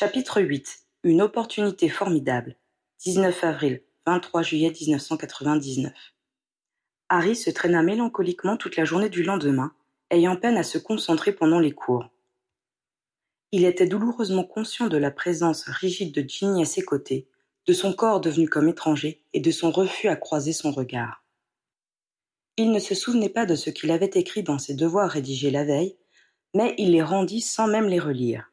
Chapitre 8 Une opportunité formidable. 19 avril, 23 juillet 1999. Harry se traîna mélancoliquement toute la journée du lendemain, ayant peine à se concentrer pendant les cours. Il était douloureusement conscient de la présence rigide de Ginny à ses côtés, de son corps devenu comme étranger et de son refus à croiser son regard. Il ne se souvenait pas de ce qu'il avait écrit dans ses devoirs rédigés la veille, mais il les rendit sans même les relire.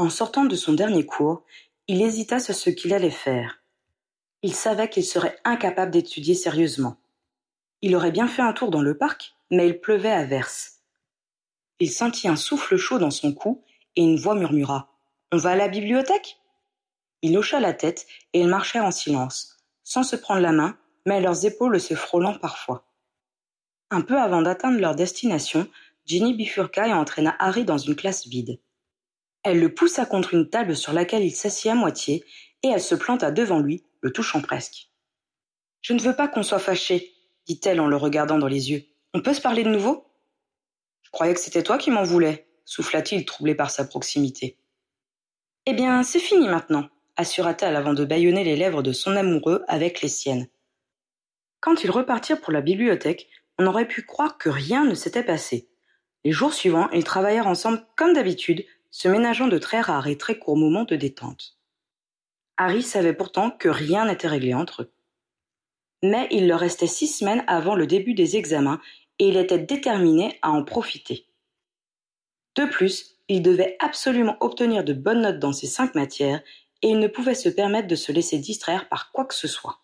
En sortant de son dernier cours, il hésita sur ce qu'il allait faire. Il savait qu'il serait incapable d'étudier sérieusement. Il aurait bien fait un tour dans le parc, mais il pleuvait à verse. Il sentit un souffle chaud dans son cou et une voix murmura On va à la bibliothèque? Il hocha la tête et ils marchèrent en silence, sans se prendre la main, mais leurs épaules se frôlant parfois. Un peu avant d'atteindre leur destination, Ginny bifurqua et entraîna Harry dans une classe vide. Elle le poussa contre une table sur laquelle il s'assit à moitié, et elle se planta devant lui, le touchant presque. Je ne veux pas qu'on soit fâchés, dit-elle en le regardant dans les yeux. On peut se parler de nouveau Je croyais que c'était toi qui m'en voulais, souffla-t-il, troublé par sa proximité. Eh bien, c'est fini maintenant, assura-t-elle avant de bâillonner les lèvres de son amoureux avec les siennes. Quand ils repartirent pour la bibliothèque, on aurait pu croire que rien ne s'était passé. Les jours suivants, ils travaillèrent ensemble comme d'habitude, se ménageant de très rares et très courts moments de détente. Harry savait pourtant que rien n'était réglé entre eux. Mais il leur restait six semaines avant le début des examens et il était déterminé à en profiter. De plus, il devait absolument obtenir de bonnes notes dans ces cinq matières et il ne pouvait se permettre de se laisser distraire par quoi que ce soit.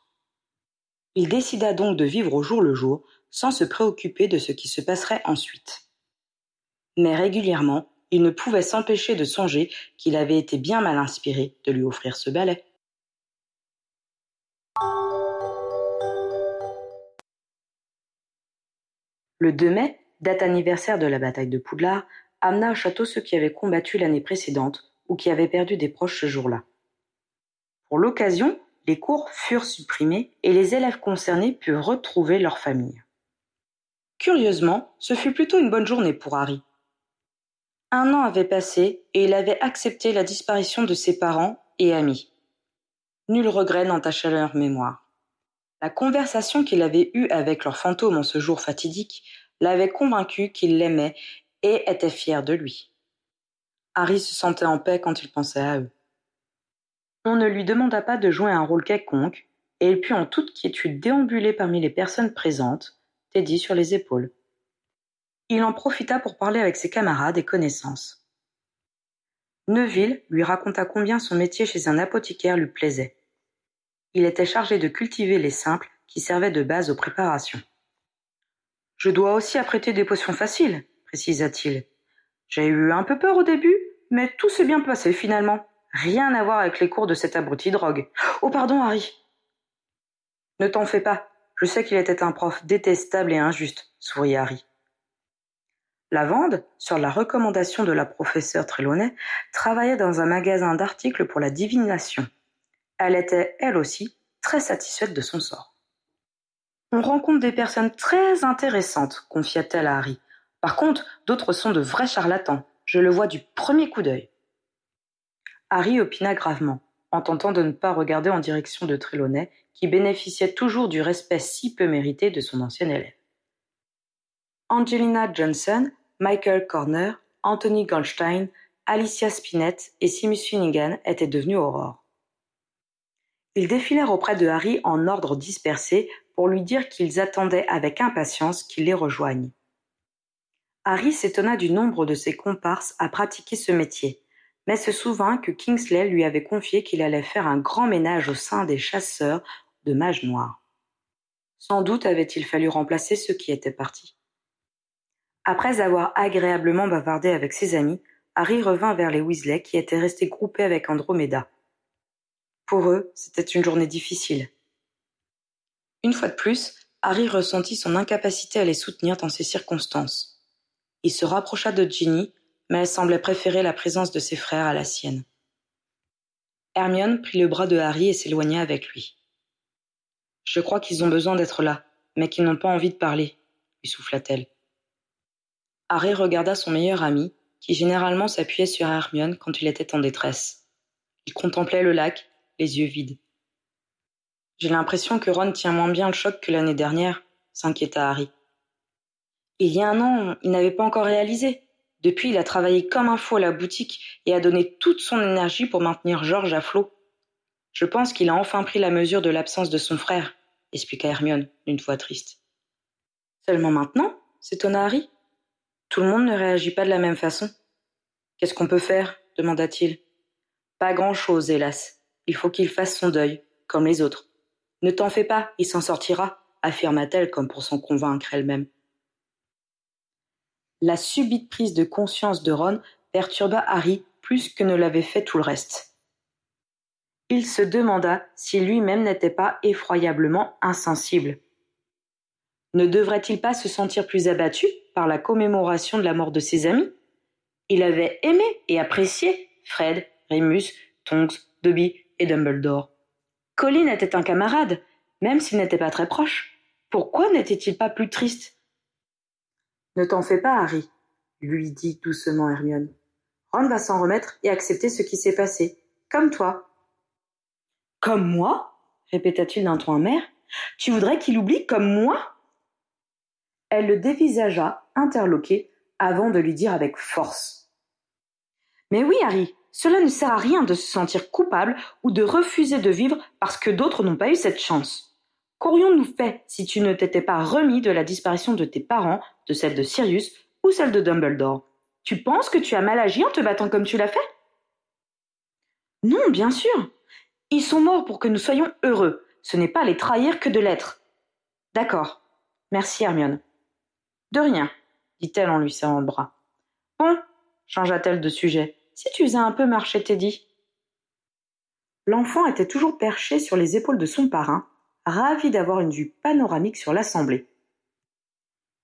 Il décida donc de vivre au jour le jour sans se préoccuper de ce qui se passerait ensuite. Mais régulièrement, il ne pouvait s'empêcher de songer qu'il avait été bien mal inspiré de lui offrir ce balai. Le 2 mai, date anniversaire de la bataille de Poudlard, amena au château ceux qui avaient combattu l'année précédente ou qui avaient perdu des proches ce jour-là. Pour l'occasion, les cours furent supprimés et les élèves concernés purent retrouver leur famille. Curieusement, ce fut plutôt une bonne journée pour Harry. Un an avait passé et il avait accepté la disparition de ses parents et amis. Nul regret n'entacha leur mémoire. La conversation qu'il avait eue avec leur fantôme en ce jour fatidique l'avait convaincu qu'il l'aimait et était fier de lui. Harry se sentait en paix quand il pensait à eux. On ne lui demanda pas de jouer un rôle quelconque, et il put en toute quiétude déambuler parmi les personnes présentes, Teddy sur les épaules. Il en profita pour parler avec ses camarades et connaissances. Neuville lui raconta combien son métier chez un apothicaire lui plaisait. Il était chargé de cultiver les simples qui servaient de base aux préparations. Je dois aussi apprêter des potions faciles, précisa-t-il. J'ai eu un peu peur au début, mais tout s'est bien passé finalement. Rien à voir avec les cours de cet abruti drogue. Oh pardon, Harry. Ne t'en fais pas. Je sais qu'il était un prof détestable et injuste, sourit Harry. Lavande, sur la recommandation de la professeure Trelawney, travaillait dans un magasin d'articles pour la divination. Elle était, elle aussi, très satisfaite de son sort. On rencontre des personnes très intéressantes, confia-t-elle à Harry. Par contre, d'autres sont de vrais charlatans. Je le vois du premier coup d'œil. Harry opina gravement, en tentant de ne pas regarder en direction de Trelawney, qui bénéficiait toujours du respect si peu mérité de son ancien élève. Angelina Johnson, Michael Corner, Anthony Goldstein, Alicia Spinett et Simus Finnegan étaient devenus Aurore. Ils défilèrent auprès de Harry en ordre dispersé pour lui dire qu'ils attendaient avec impatience qu'il les rejoigne. Harry s'étonna du nombre de ses comparses à pratiquer ce métier, mais se souvint que Kingsley lui avait confié qu'il allait faire un grand ménage au sein des chasseurs de mages noirs. Sans doute avait-il fallu remplacer ceux qui étaient partis. Après avoir agréablement bavardé avec ses amis, Harry revint vers les Weasley qui étaient restés groupés avec Andromeda. Pour eux, c'était une journée difficile. Une fois de plus, Harry ressentit son incapacité à les soutenir dans ces circonstances. Il se rapprocha de Ginny, mais elle semblait préférer la présence de ses frères à la sienne. Hermione prit le bras de Harry et s'éloigna avec lui. Je crois qu'ils ont besoin d'être là, mais qu'ils n'ont pas envie de parler, lui souffla-t-elle. Harry regarda son meilleur ami, qui généralement s'appuyait sur Hermione quand il était en détresse. Il contemplait le lac, les yeux vides. J'ai l'impression que Ron tient moins bien le choc que l'année dernière, s'inquiéta Harry. Il y a un an, il n'avait pas encore réalisé. Depuis, il a travaillé comme un fou à la boutique et a donné toute son énergie pour maintenir George à flot. Je pense qu'il a enfin pris la mesure de l'absence de son frère, expliqua Hermione, d'une voix triste. Seulement maintenant s'étonna Harry. Tout le monde ne réagit pas de la même façon. Qu'est-ce qu'on peut faire? demanda-t-il. Pas grand-chose, hélas. Il faut qu'il fasse son deuil, comme les autres. Ne t'en fais pas, il s'en sortira, affirma-t-elle comme pour s'en convaincre elle-même. La subite prise de conscience de Ron perturba Harry plus que ne l'avait fait tout le reste. Il se demanda si lui-même n'était pas effroyablement insensible. Ne devrait-il pas se sentir plus abattu? Par la commémoration de la mort de ses amis Il avait aimé et apprécié Fred, Remus, Tonks, Dobby et Dumbledore. Colin était un camarade, même s'il n'était pas très proche. Pourquoi n'était-il pas plus triste? Ne t'en fais pas, Harry, lui dit doucement Hermione. Ron va s'en remettre et accepter ce qui s'est passé, comme toi. Comme moi? répéta-t-il d'un ton amer. Tu voudrais qu'il oublie comme moi? Elle le dévisagea, interloquée, avant de lui dire avec force. Mais oui, Harry, cela ne sert à rien de se sentir coupable ou de refuser de vivre parce que d'autres n'ont pas eu cette chance. Qu'aurions-nous fait si tu ne t'étais pas remis de la disparition de tes parents, de celle de Sirius ou celle de Dumbledore? Tu penses que tu as mal agi en te battant comme tu l'as fait? Non, bien sûr. Ils sont morts pour que nous soyons heureux. Ce n'est pas les trahir que de l'être. D'accord. Merci, Hermione. De rien, dit-elle en lui serrant le bras. Bon, changea-t-elle de sujet, si tu faisais un peu marcher Teddy. L'enfant était toujours perché sur les épaules de son parrain, ravi d'avoir une vue panoramique sur l'assemblée.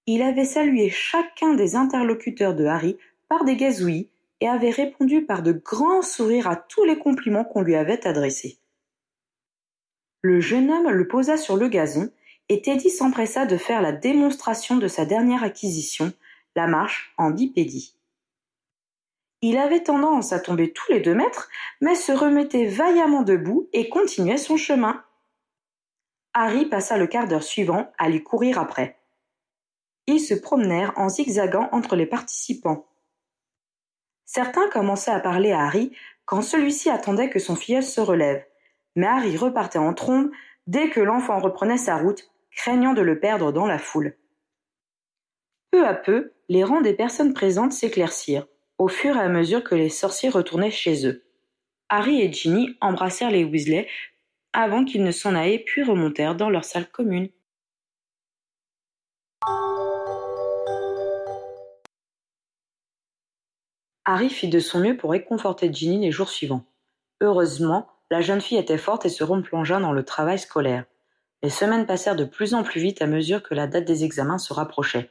Il avait salué chacun des interlocuteurs de Harry par des gazouillis et avait répondu par de grands sourires à tous les compliments qu'on lui avait adressés. Le jeune homme le posa sur le gazon et Teddy s'empressa de faire la démonstration de sa dernière acquisition, la marche en bipédie. Il avait tendance à tomber tous les deux mètres, mais se remettait vaillamment debout et continuait son chemin. Harry passa le quart d'heure suivant à lui courir après. Ils se promenèrent en zigzagant entre les participants. Certains commençaient à parler à Harry quand celui-ci attendait que son filleul se relève, mais Harry repartait en trombe dès que l'enfant reprenait sa route craignant de le perdre dans la foule. Peu à peu, les rangs des personnes présentes s'éclaircirent, au fur et à mesure que les sorciers retournaient chez eux. Harry et Ginny embrassèrent les Weasley avant qu'ils ne s'en aillent puis remontèrent dans leur salle commune. Harry fit de son mieux pour réconforter Ginny les jours suivants. Heureusement, la jeune fille était forte et se replongea dans le travail scolaire. Les semaines passèrent de plus en plus vite à mesure que la date des examens se rapprochait.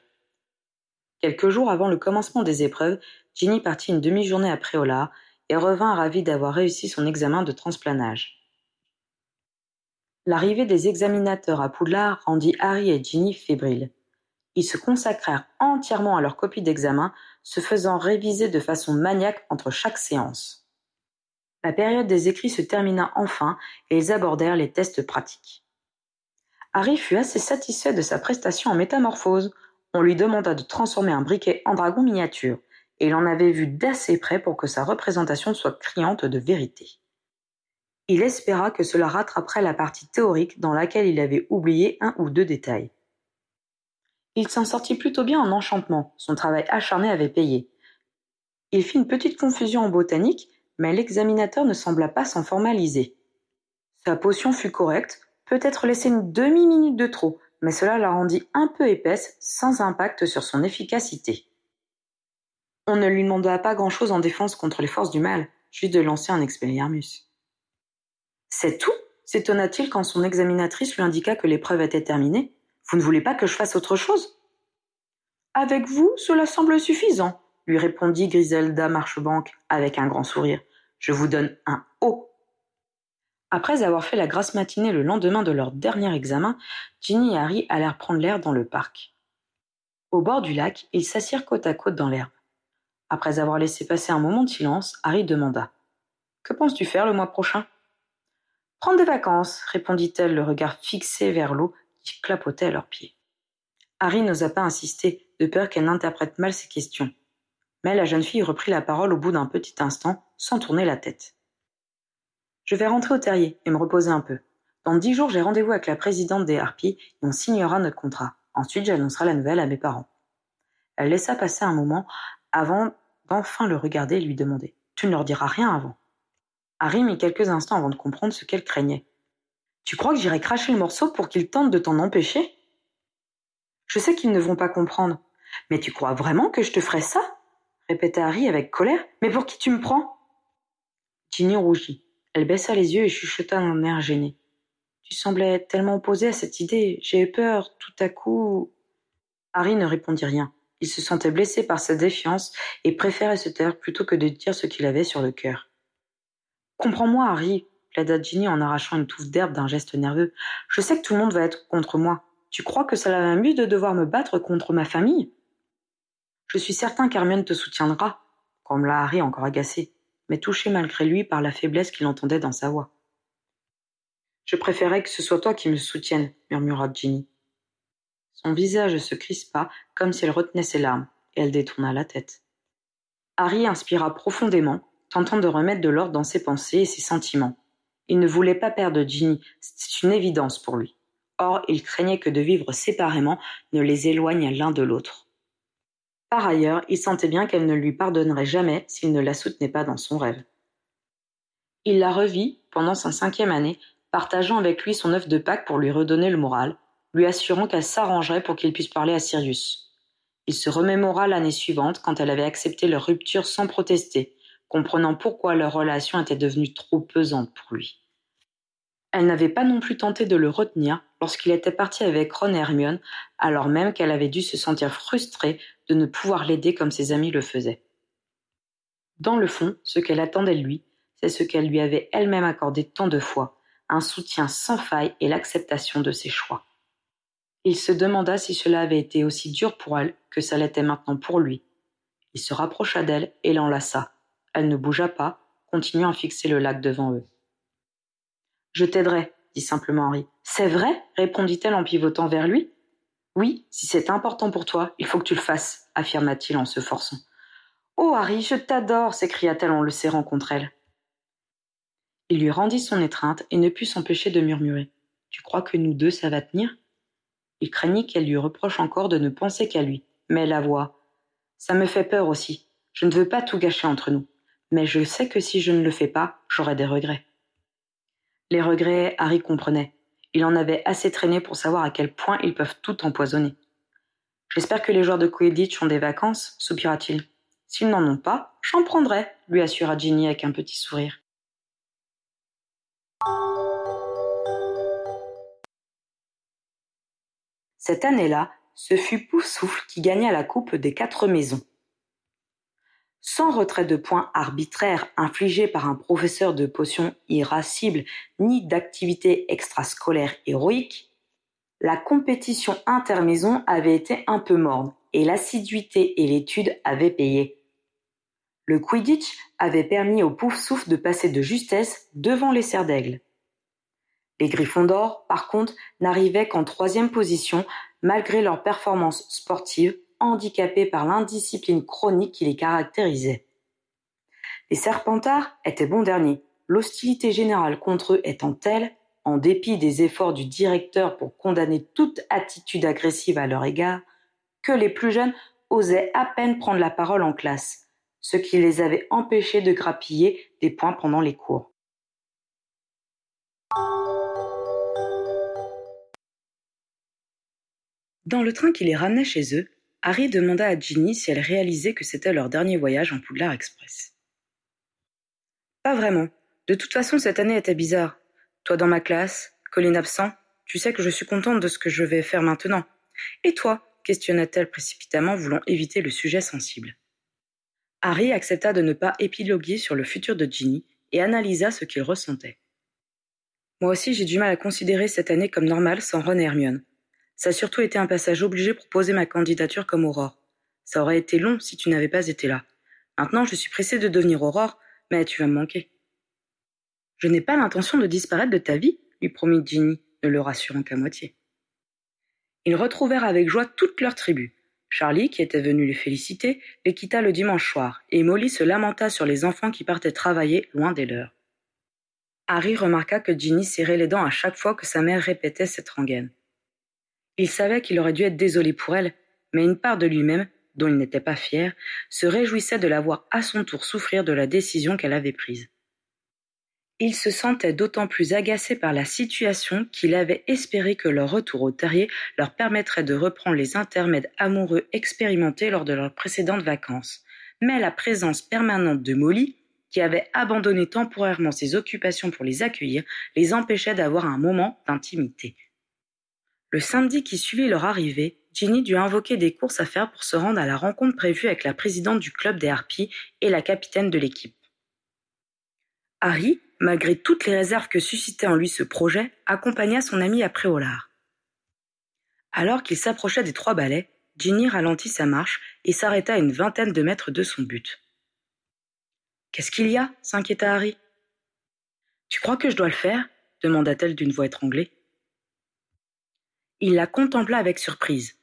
Quelques jours avant le commencement des épreuves, Ginny partit une demi-journée à Préola et revint ravie d'avoir réussi son examen de transplanage. L'arrivée des examinateurs à Poudlard rendit Harry et Ginny fébriles. Ils se consacrèrent entièrement à leur copie d'examen, se faisant réviser de façon maniaque entre chaque séance. La période des écrits se termina enfin et ils abordèrent les tests pratiques. Harry fut assez satisfait de sa prestation en métamorphose. On lui demanda de transformer un briquet en dragon miniature, et il en avait vu d'assez près pour que sa représentation soit criante de vérité. Il espéra que cela rattraperait la partie théorique dans laquelle il avait oublié un ou deux détails. Il s'en sortit plutôt bien en enchantement, son travail acharné avait payé. Il fit une petite confusion en botanique, mais l'examinateur ne sembla pas s'en formaliser. Sa potion fut correcte, peut-être laissé une demi-minute de trop, mais cela la rendit un peu épaisse, sans impact sur son efficacité. On ne lui demanda pas grand-chose en défense contre les forces du mal, juste de lancer un expelliarmus. C'est tout? S'étonna-t-il quand son examinatrice lui indiqua que l'épreuve était terminée? Vous ne voulez pas que je fasse autre chose? Avec vous, cela semble suffisant, lui répondit Griselda Marchebanque avec un grand sourire. Je vous donne un haut après avoir fait la grasse matinée le lendemain de leur dernier examen, Ginny et Harry allèrent prendre l'air dans le parc. Au bord du lac, ils s'assirent côte à côte dans l'herbe. Après avoir laissé passer un moment de silence, Harry demanda Que penses-tu faire le mois prochain Prendre des vacances, répondit-elle, le regard fixé vers l'eau qui clapotait à leurs pieds. Harry n'osa pas insister, de peur qu'elle n'interprète mal ses questions. Mais la jeune fille reprit la parole au bout d'un petit instant, sans tourner la tête. Je vais rentrer au terrier et me reposer un peu. Dans dix jours, j'ai rendez-vous avec la présidente des Harpies et on signera notre contrat. Ensuite, j'annoncerai la nouvelle à mes parents. Elle laissa passer un moment avant d'enfin le regarder et lui demander Tu ne leur diras rien avant Harry mit quelques instants avant de comprendre ce qu'elle craignait. Tu crois que j'irai cracher le morceau pour qu'ils tentent de t'en empêcher? Je sais qu'ils ne vont pas comprendre. Mais tu crois vraiment que je te ferai ça? répéta Harry avec colère. Mais pour qui tu me prends? Ginny rougit. Elle baissa les yeux et chuchota d'un air gêné. Tu semblais tellement opposé à cette idée. J'ai eu peur, tout à coup. Harry ne répondit rien. Il se sentait blessé par sa défiance et préférait se taire plutôt que de dire ce qu'il avait sur le cœur. Comprends-moi, Harry, plaida Ginny en arrachant une touffe d'herbe d'un geste nerveux. Je sais que tout le monde va être contre moi. Tu crois que cela m'amuse de devoir me battre contre ma famille? Je suis certain qu'Hermione te soutiendra, comme l'a Harry encore agacé, mais touché malgré lui par la faiblesse qu'il entendait dans sa voix. Je préférerais que ce soit toi qui me soutienne, murmura Ginny. Son visage se crispa comme si elle retenait ses larmes, et elle détourna la tête. Harry inspira profondément, tentant de remettre de l'ordre dans ses pensées et ses sentiments. Il ne voulait pas perdre Ginny, c'était une évidence pour lui. Or, il craignait que de vivre séparément ne les éloigne l'un de l'autre. Par ailleurs, il sentait bien qu'elle ne lui pardonnerait jamais s'il ne la soutenait pas dans son rêve. Il la revit, pendant sa cinquième année, partageant avec lui son œuf de Pâques pour lui redonner le moral, lui assurant qu'elle s'arrangerait pour qu'il puisse parler à Sirius. Il se remémora l'année suivante quand elle avait accepté leur rupture sans protester, comprenant pourquoi leur relation était devenue trop pesante pour lui. Elle n'avait pas non plus tenté de le retenir lorsqu'il était parti avec Ron et Hermione, alors même qu'elle avait dû se sentir frustrée de ne pouvoir l'aider comme ses amis le faisaient. Dans le fond, ce qu'elle attendait de lui, c'est ce qu'elle lui avait elle-même accordé tant de fois, un soutien sans faille et l'acceptation de ses choix. Il se demanda si cela avait été aussi dur pour elle que ça l'était maintenant pour lui. Il se rapprocha d'elle et l'enlaça. Elle ne bougea pas, continuant à fixer le lac devant eux. Je t'aiderai, dit simplement Henri. C'est vrai répondit-elle en pivotant vers lui. Oui, si c'est important pour toi, il faut que tu le fasses, affirma-t-il en se forçant. Oh Harry, je t'adore s'écria-t-elle en le serrant contre elle. Il lui rendit son étreinte et ne put s'empêcher de murmurer. Tu crois que nous deux ça va tenir? Il craignit qu'elle lui reproche encore de ne penser qu'à lui, mais la voix. Ça me fait peur aussi. Je ne veux pas tout gâcher entre nous. Mais je sais que si je ne le fais pas, j'aurai des regrets. Les regrets, Harry comprenait. Il en avait assez traîné pour savoir à quel point ils peuvent tout empoisonner. J'espère que les joueurs de Quidditch ont des vacances, soupira-t-il. S'ils n'en ont pas, j'en prendrai, lui assura Ginny avec un petit sourire. Cette année-là, ce fut Poufsouffle qui gagna la coupe des quatre maisons. Sans retrait de points arbitraire infligé par un professeur de potions irascible ni d'activité extrascolaire héroïque, la compétition intermaison avait été un peu morne et l'assiduité et l'étude avaient payé. Le Quidditch avait permis au Poufsouffle de passer de justesse devant les Serres d'Aigle. Les Gryffondors, par contre, n'arrivaient qu'en troisième position malgré leurs performances sportives handicapées par l'indiscipline chronique qui les caractérisait. Les Serpentards étaient bons derniers, l'hostilité générale contre eux étant telle, en dépit des efforts du directeur pour condamner toute attitude agressive à leur égard, que les plus jeunes osaient à peine prendre la parole en classe, ce qui les avait empêchés de grappiller des points pendant les cours. Dans le train qui les ramenait chez eux, Harry demanda à Ginny si elle réalisait que c'était leur dernier voyage en Poudlard Express. Pas vraiment. De toute façon, cette année était bizarre. Toi dans ma classe, Colline absent, tu sais que je suis contente de ce que je vais faire maintenant. Et toi questionna-t-elle précipitamment, voulant éviter le sujet sensible. Harry accepta de ne pas épiloguer sur le futur de Ginny et analysa ce qu'il ressentait. Moi aussi, j'ai du mal à considérer cette année comme normale sans Ron et Hermione. Ça a surtout été un passage obligé pour poser ma candidature comme Aurore. Ça aurait été long si tu n'avais pas été là. Maintenant, je suis pressé de devenir Aurore, mais tu vas me manquer. Je n'ai pas l'intention de disparaître de ta vie, lui promit Ginny, ne le rassurant qu'à moitié. Ils retrouvèrent avec joie toute leur tribu. Charlie, qui était venu les féliciter, les quitta le dimanche soir, et Molly se lamenta sur les enfants qui partaient travailler loin des leurs. Harry remarqua que Ginny serrait les dents à chaque fois que sa mère répétait cette rengaine. Il savait qu'il aurait dû être désolé pour elle, mais une part de lui-même, dont il n'était pas fier, se réjouissait de la voir à son tour souffrir de la décision qu'elle avait prise. Il se sentait d'autant plus agacé par la situation qu'il avait espéré que leur retour au terrier leur permettrait de reprendre les intermèdes amoureux expérimentés lors de leurs précédentes vacances. Mais la présence permanente de Molly, qui avait abandonné temporairement ses occupations pour les accueillir, les empêchait d'avoir un moment d'intimité. Le samedi qui suivit leur arrivée, Ginny dut invoquer des courses à faire pour se rendre à la rencontre prévue avec la présidente du club des harpies et la capitaine de l'équipe. Harry, malgré toutes les réserves que suscitait en lui ce projet, accompagna son ami après Préolard. Alors qu'il s'approchait des trois balais, Ginny ralentit sa marche et s'arrêta à une vingtaine de mètres de son but. Qu'est-ce qu'il y a? s'inquiéta Harry. Tu crois que je dois le faire? demanda-t-elle d'une voix étranglée. Il la contempla avec surprise.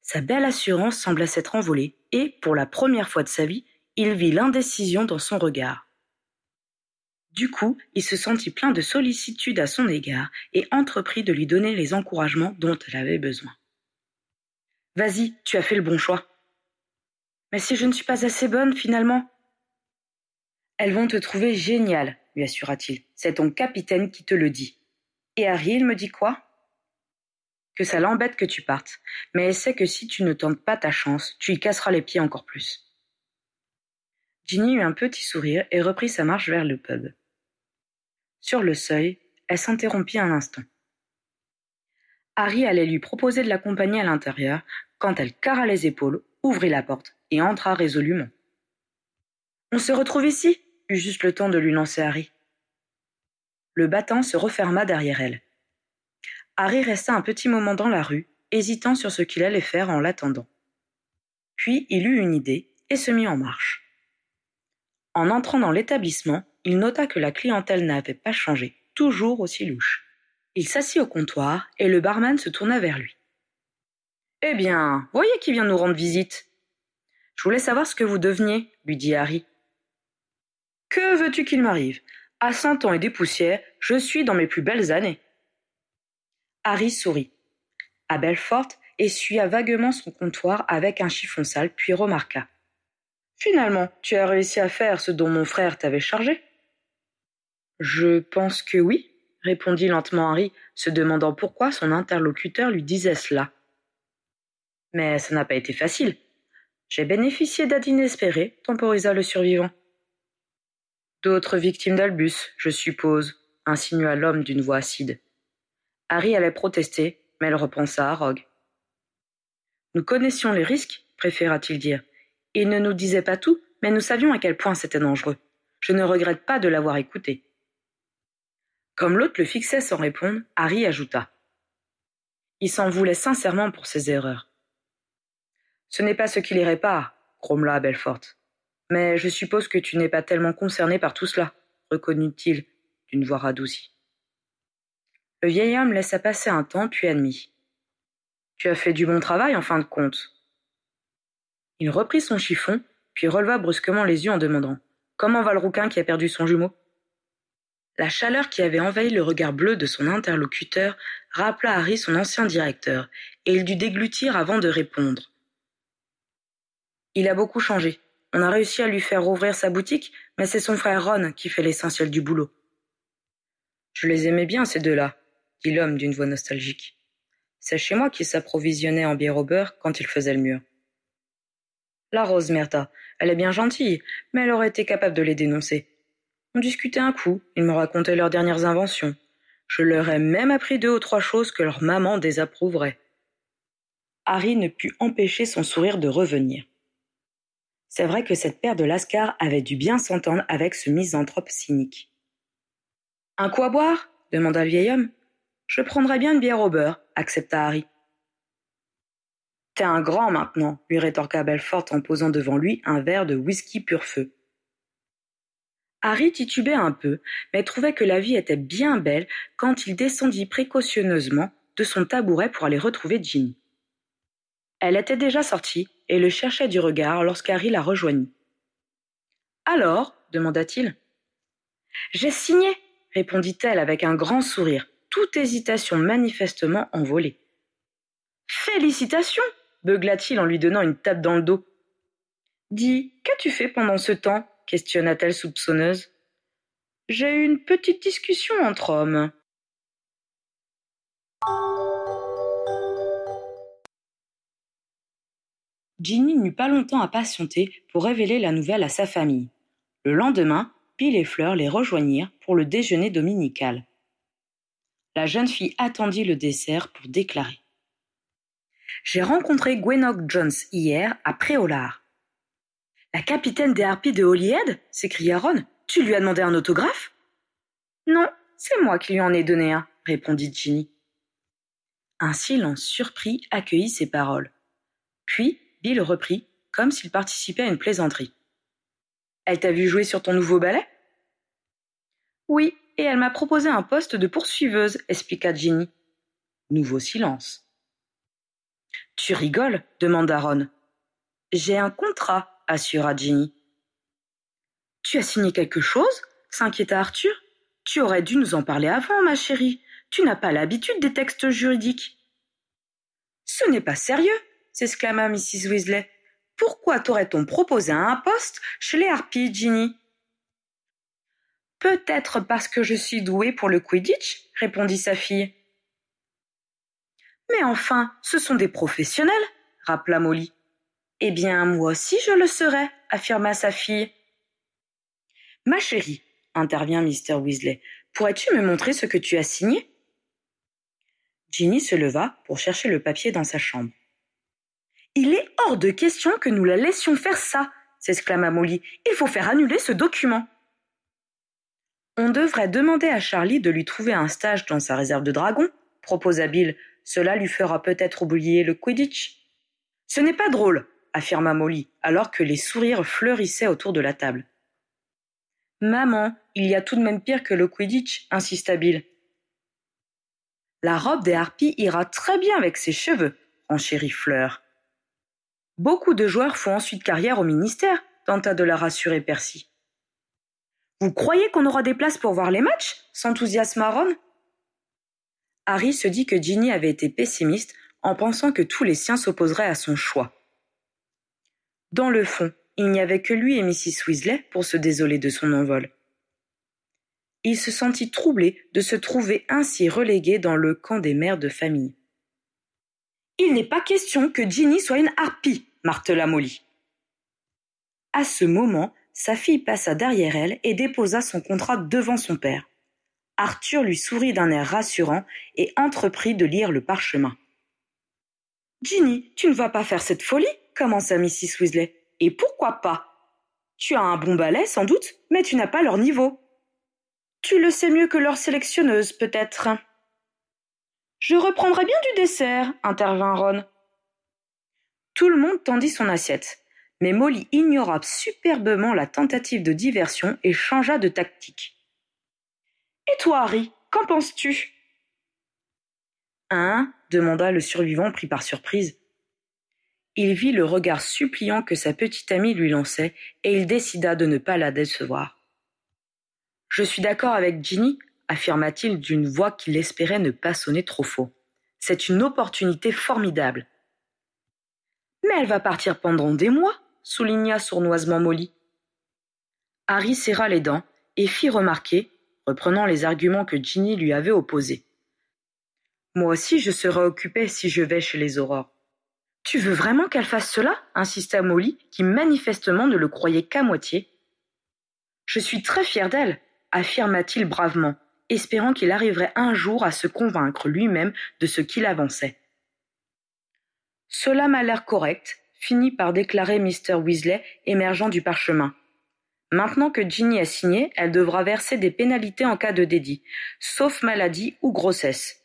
Sa belle assurance semblait s'être envolée et, pour la première fois de sa vie, il vit l'indécision dans son regard. Du coup, il se sentit plein de sollicitude à son égard et entreprit de lui donner les encouragements dont elle avait besoin. Vas-y, tu as fait le bon choix. Mais si je ne suis pas assez bonne, finalement Elles vont te trouver géniale, lui assura-t-il. C'est ton capitaine qui te le dit. Et Harry, il me dit quoi? Que ça l'embête que tu partes, mais elle sait que si tu ne tentes pas ta chance, tu y casseras les pieds encore plus. Ginny eut un petit sourire et reprit sa marche vers le pub. Sur le seuil, elle s'interrompit un instant. Harry allait lui proposer de l'accompagner à l'intérieur quand elle carra les épaules, ouvrit la porte et entra résolument. On se retrouve ici? Eut juste le temps de lui lancer Harry. Le battant se referma derrière elle. Harry resta un petit moment dans la rue, hésitant sur ce qu'il allait faire en l'attendant. Puis il eut une idée et se mit en marche. En entrant dans l'établissement, il nota que la clientèle n'avait pas changé, toujours aussi louche. Il s'assit au comptoir et le barman se tourna vers lui. Eh bien, voyez qui vient nous rendre visite. Je voulais savoir ce que vous deveniez, lui dit Harry. Que veux-tu qu'il m'arrive? À cent ans et des poussières, je suis dans mes plus belles années. Harry sourit. À essuya vaguement son comptoir avec un chiffon sale, puis remarqua. Finalement, tu as réussi à faire ce dont mon frère t'avait chargé. Je pense que oui, répondit lentement Harry, se demandant pourquoi son interlocuteur lui disait cela. Mais ça n'a pas été facile. J'ai bénéficié d'aide inespérée, temporisa le survivant. D'autres victimes d'Albus, je suppose, insinua l'homme d'une voix acide. Harry allait protester, mais elle repensa à Rogue. Nous connaissions les risques, préféra-t-il dire. Il ne nous disait pas tout, mais nous savions à quel point c'était dangereux. Je ne regrette pas de l'avoir écouté. Comme l'autre le fixait sans répondre, Harry ajouta. Il s'en voulait sincèrement pour ses erreurs. Ce n'est pas ce qui les répare, grommela Belfort. Mais je suppose que tu n'es pas tellement concerné par tout cela, reconnut-il d'une voix radoucie. Le vieil homme laissa passer un temps, puis admit. Tu as fait du bon travail en fin de compte. Il reprit son chiffon, puis releva brusquement les yeux en demandant. Comment va le rouquin qui a perdu son jumeau? La chaleur qui avait envahi le regard bleu de son interlocuteur rappela Harry son ancien directeur, et il dut déglutir avant de répondre. Il a beaucoup changé. On a réussi à lui faire rouvrir sa boutique, mais c'est son frère Ron qui fait l'essentiel du boulot. Je les aimais bien, ces deux-là, dit l'homme d'une voix nostalgique. C'est chez moi qu'ils s'approvisionnaient en bière au beurre quand ils faisaient le mur. La Rose Merta, elle est bien gentille, mais elle aurait été capable de les dénoncer. On discutait un coup, ils me racontaient leurs dernières inventions. Je leur ai même appris deux ou trois choses que leur maman désapprouverait. Harry ne put empêcher son sourire de revenir. C'est vrai que cette paire de lascars avait dû bien s'entendre avec ce misanthrope cynique. Un coup à boire? demanda le vieil homme. Je prendrais bien une bière au beurre, accepta Harry. T'es un grand maintenant, lui rétorqua Belfort en posant devant lui un verre de whisky pur feu. Harry titubait un peu, mais trouvait que la vie était bien belle quand il descendit précautionneusement de son tabouret pour aller retrouver Ginny. Elle était déjà sortie et le cherchait du regard lorsqu'Harry la rejoignit. Alors demanda-t-il. J'ai signé, répondit-elle avec un grand sourire, toute hésitation manifestement envolée. Félicitations beugla-t-il en lui donnant une tape dans le dos. Dis, qu'as-tu fait pendant ce temps? questionna-t-elle soupçonneuse. J'ai eu une petite discussion entre hommes. Ginny n'eut pas longtemps à patienter pour révéler la nouvelle à sa famille. Le lendemain, Bill et Fleur les rejoignirent pour le déjeuner dominical. La jeune fille attendit le dessert pour déclarer. J'ai rencontré Gwenock Jones hier à Préolard. La capitaine des harpies de Holyhead s'écria Ron. Tu lui as demandé un autographe? Non, c'est moi qui lui en ai donné un, répondit Ginny. Un silence surpris accueillit ces paroles. Puis Bill reprit, comme s'il participait à une plaisanterie. Elle t'a vu jouer sur ton nouveau ballet? Oui, et elle m'a proposé un poste de poursuiveuse, expliqua Ginny. Nouveau silence. Tu rigoles? demanda Ron. J'ai un contrat, assura Ginny. Tu as signé quelque chose? s'inquiéta Arthur. Tu aurais dû nous en parler avant, ma chérie. Tu n'as pas l'habitude des textes juridiques. Ce n'est pas sérieux, s'exclama Mrs. Weasley. Pourquoi t'aurait-on proposé un poste chez les harpies, Ginny? Peut-être parce que je suis douée pour le Quidditch, répondit sa fille. Mais enfin, ce sont des professionnels, rappela Molly. Eh bien, moi aussi je le serai, affirma sa fille. Ma chérie, intervint Mr. Weasley, pourrais-tu me montrer ce que tu as signé? Ginny se leva pour chercher le papier dans sa chambre. Il est hors de question que nous la laissions faire ça, s'exclama Molly. Il faut faire annuler ce document. On devrait demander à Charlie de lui trouver un stage dans sa réserve de dragons, proposa Bill. Cela lui fera peut-être oublier le Quidditch. Ce n'est pas drôle, affirma Molly, alors que les sourires fleurissaient autour de la table. Maman, il y a tout de même pire que le Quidditch, insista Bill. La robe des harpies ira très bien avec ses cheveux, enchérit Fleur. Beaucoup de joueurs font ensuite carrière au ministère, tenta de la rassurer Percy. Vous croyez qu'on aura des places pour voir les matchs? S'enthousiasma Ron. Harry se dit que Ginny avait été pessimiste en pensant que tous les siens s'opposeraient à son choix. Dans le fond, il n'y avait que lui et Mrs. Weasley pour se désoler de son envol. Il se sentit troublé de se trouver ainsi relégué dans le camp des mères de famille. Il n'est pas question que Ginny soit une harpie, martela Molly. À ce moment, sa fille passa derrière elle et déposa son contrat devant son père. Arthur lui sourit d'un air rassurant et entreprit de lire le parchemin. Ginny, tu ne vas pas faire cette folie commença Mrs. Weasley. Et pourquoi pas? Tu as un bon balai, sans doute, mais tu n'as pas leur niveau. Tu le sais mieux que leur sélectionneuse, peut-être. Je reprendrai bien du dessert, intervint Ron. Tout le monde tendit son assiette, mais Molly ignora superbement la tentative de diversion et changea de tactique. Et toi, Harry, qu'en penses-tu? Hein? demanda le survivant pris par surprise. Il vit le regard suppliant que sa petite amie lui lançait et il décida de ne pas la décevoir. Je suis d'accord avec Ginny, affirma-t-il d'une voix qu'il espérait ne pas sonner trop faux. C'est une opportunité formidable. Mais elle va partir pendant des mois, souligna sournoisement Molly. Harry serra les dents et fit remarquer, reprenant les arguments que Ginny lui avait opposés. Moi aussi je serai occupée si je vais chez les aurores. Tu veux vraiment qu'elle fasse cela? insista Molly, qui manifestement ne le croyait qu'à moitié. Je suis très fière d'elle, affirma-t-il bravement, espérant qu'il arriverait un jour à se convaincre lui-même de ce qu'il avançait. Cela m'a l'air correct, finit par déclarer Mr. Weasley, émergeant du parchemin. Maintenant que Ginny a signé, elle devra verser des pénalités en cas de dédit, sauf maladie ou grossesse.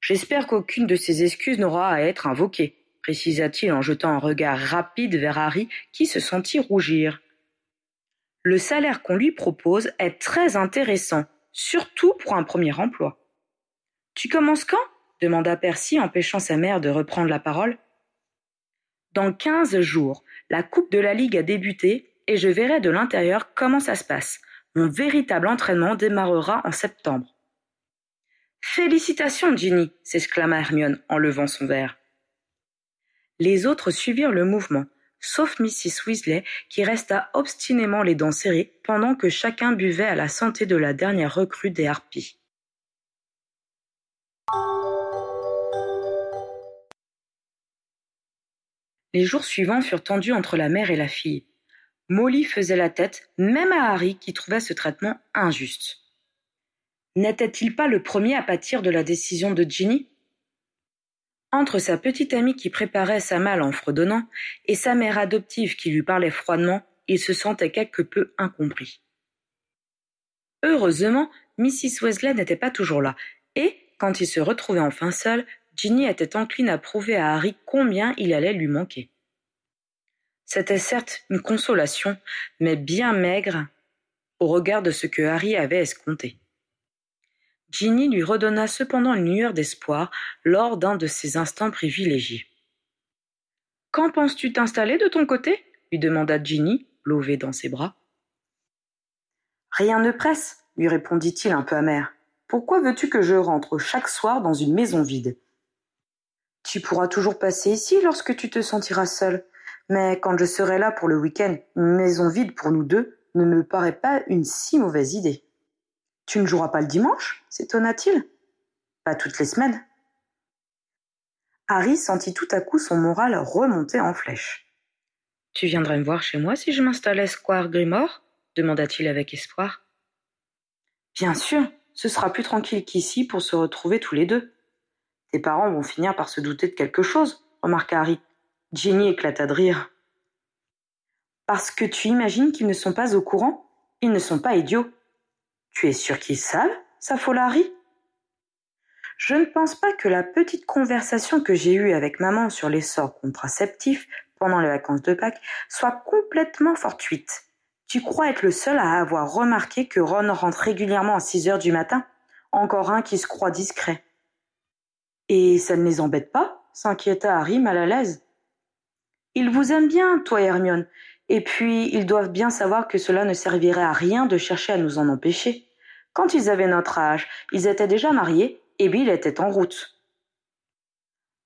J'espère qu'aucune de ces excuses n'aura à être invoquée, précisa-t-il en jetant un regard rapide vers Harry qui se sentit rougir. Le salaire qu'on lui propose est très intéressant, surtout pour un premier emploi. Tu commences quand? demanda Percy, empêchant sa mère de reprendre la parole. Dans quinze jours, la Coupe de la Ligue a débuté et je verrai de l'intérieur comment ça se passe. Mon véritable entraînement démarrera en septembre. Félicitations, Ginny s'exclama Hermione en levant son verre. Les autres suivirent le mouvement, sauf Mrs. Weasley qui resta obstinément les dents serrées pendant que chacun buvait à la santé de la dernière recrue des harpies. Les jours suivants furent tendus entre la mère et la fille. Molly faisait la tête, même à Harry qui trouvait ce traitement injuste. N'était-il pas le premier à pâtir de la décision de Ginny? Entre sa petite amie qui préparait sa malle en fredonnant et sa mère adoptive qui lui parlait froidement, il se sentait quelque peu incompris. Heureusement, Mrs. Wesley n'était pas toujours là, et, quand il se retrouvait enfin seul, Ginny était encline à prouver à Harry combien il allait lui manquer. C'était certes une consolation, mais bien maigre au regard de ce que Harry avait escompté. Ginny lui redonna cependant une lueur d'espoir lors d'un de ces instants privilégiés. Quand penses-tu t'installer de ton côté? lui demanda Ginny, levée dans ses bras. Rien ne presse, lui répondit-il un peu amer. Pourquoi veux-tu que je rentre chaque soir dans une maison vide? Tu pourras toujours passer ici lorsque tu te sentiras seul, mais quand je serai là pour le week-end, une maison vide pour nous deux ne me paraît pas une si mauvaise idée. Tu ne joueras pas le dimanche s'étonna-t-il. Pas toutes les semaines. Harry sentit tout à coup son moral remonter en flèche. Tu viendrais me voir chez moi si je m'installais Square Grimore demanda-t-il avec espoir. Bien sûr, ce sera plus tranquille qu'ici pour se retrouver tous les deux. Tes parents vont finir par se douter de quelque chose, remarqua Harry. Jenny éclata de rire. Parce que tu imagines qu'ils ne sont pas au courant Ils ne sont pas idiots. Tu es sûr qu'ils savent? s'affola Harry. Je ne pense pas que la petite conversation que j'ai eue avec maman sur les sorts contraceptifs pendant les vacances de Pâques soit complètement fortuite. Tu crois être le seul à avoir remarqué que Ron rentre régulièrement à six heures du matin? Encore un qui se croit discret. Et ça ne les embête pas s'inquiéta Harry mal à l'aise. Ils vous aiment bien, toi Hermione, et puis ils doivent bien savoir que cela ne servirait à rien de chercher à nous en empêcher. Quand ils avaient notre âge, ils étaient déjà mariés et Bill était en route.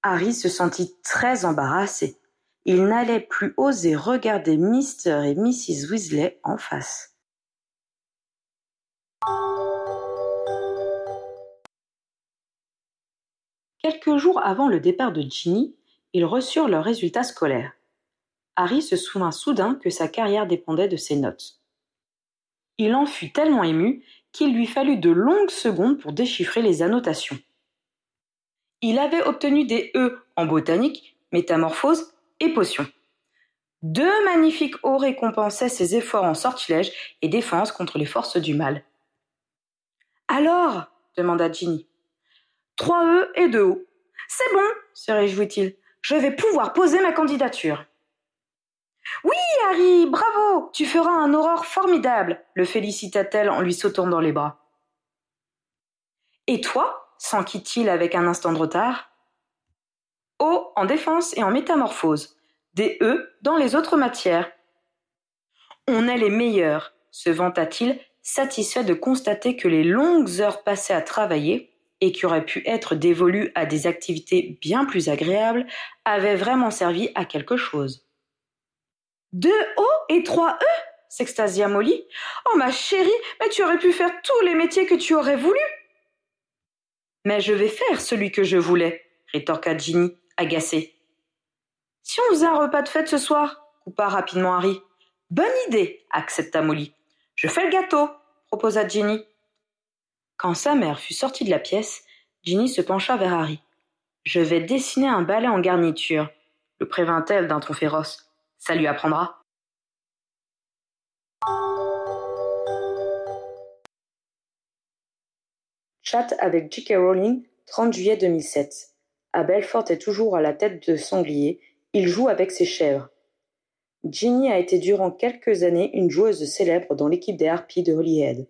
Harry se sentit très embarrassé. Il n'allait plus oser regarder Mr. et Mrs. Weasley en face. Quelques jours avant le départ de Ginny, ils reçurent leurs résultats scolaires. Harry se souvint soudain que sa carrière dépendait de ses notes. Il en fut tellement ému qu'il lui fallut de longues secondes pour déchiffrer les annotations. Il avait obtenu des E en botanique, métamorphose et potions. Deux magnifiques hauts récompensaient ses efforts en sortilège et défense contre les forces du mal. Alors? demanda Ginny. Trois E et deux O. C'est bon, se réjouit-il. Je vais pouvoir poser ma candidature. Oui, Harry, bravo, tu feras un aurore formidable, le félicita-t-elle en lui sautant dans les bras. Et toi s'enquit-il avec un instant de retard. O en défense et en métamorphose, des E dans les autres matières. On est les meilleurs, se vanta-t-il, satisfait de constater que les longues heures passées à travailler, et qui auraient pu être dévolues à des activités bien plus agréables, avaient vraiment servi à quelque chose. Deux O et trois E s'extasia Molly. Oh ma chérie, mais tu aurais pu faire tous les métiers que tu aurais voulu. Mais je vais faire celui que je voulais, rétorqua Ginny, agacée. Si on faisait un repas de fête ce soir, coupa rapidement Harry. Bonne idée, accepta Molly. Je fais le gâteau, proposa Ginny. Quand sa mère fut sortie de la pièce, Ginny se pencha vers Harry. Je vais dessiner un balai en garniture, le prévint-elle d'un ton féroce. Ça lui apprendra. Chat avec J.K. Rowling, 30 juillet 2007. Belfort est toujours à la tête de sanglier, il joue avec ses chèvres. Ginny a été durant quelques années une joueuse célèbre dans l'équipe des Harpies de Holyhead.